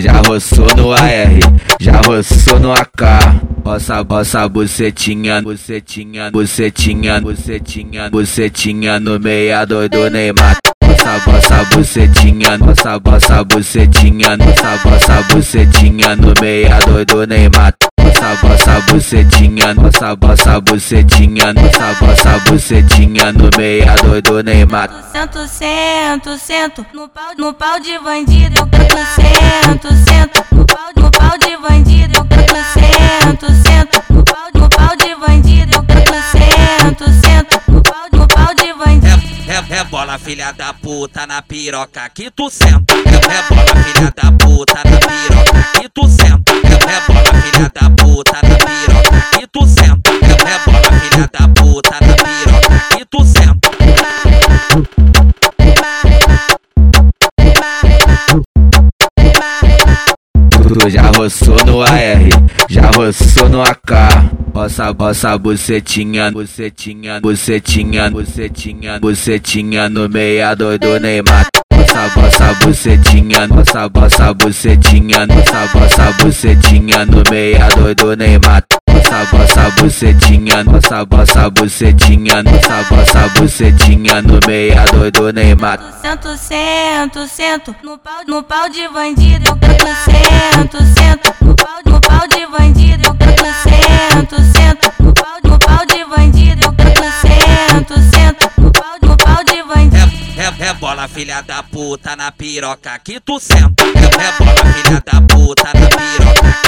Já roçou no AR, já roçou no AK. Bossa, bossa, bucetinha, bucetinha, bucetinha, bucetinha, bucetinha no meia doido Neymar. Bossa, bossa, bucetinha, bossa, bossa, bucetinha, bossa, bossa, bucetinha no meia doido Neymar. Bossa, bossa, bucetinha, bossa, bossa, bucetinha, bossa, bossa, bucetinha no meia doido Neymar. Sento, sento, sento no pau, no pau de bandido. Eu canto, sento, sento no pau, no pau de bandido. Eu canto, sento, sento no pau, no pau de bandido. Eu canto, sento, sento no pau, no pau de bandido. É, é bola, filha da puta, na piroca que tu senta. É, é bola, filha da puta, na piroca que tu senta. É, é bola, filha da puta, Tu já roçou no AR, já roçou no AK. Bossa, bossa, bucetinha, bucetinha, bucetinha, bucetinha, bucetinha no meia doido Neymar. Bossa, bossa, bucetinha, bossa, bossa, bucetinha, bossa, bossa, bucetinha no meia doido Neymar. Bossa, bossa, bucetinha, bossa, bossa, bucetinha, bossa, bossa, bucetinha no meia doido Neymar. Sento, sento, sento no pau, no pau de bandido. Canto, sento, sento no pau, no pau de bandido. Eu canto, sento, sento no pau, no pau de bandido. Eu canto, sento, sento no pau, no pau de bandido. É, é bola, filha da puta, na piroca que tu senta. É, é bola, filha da puta, na piroca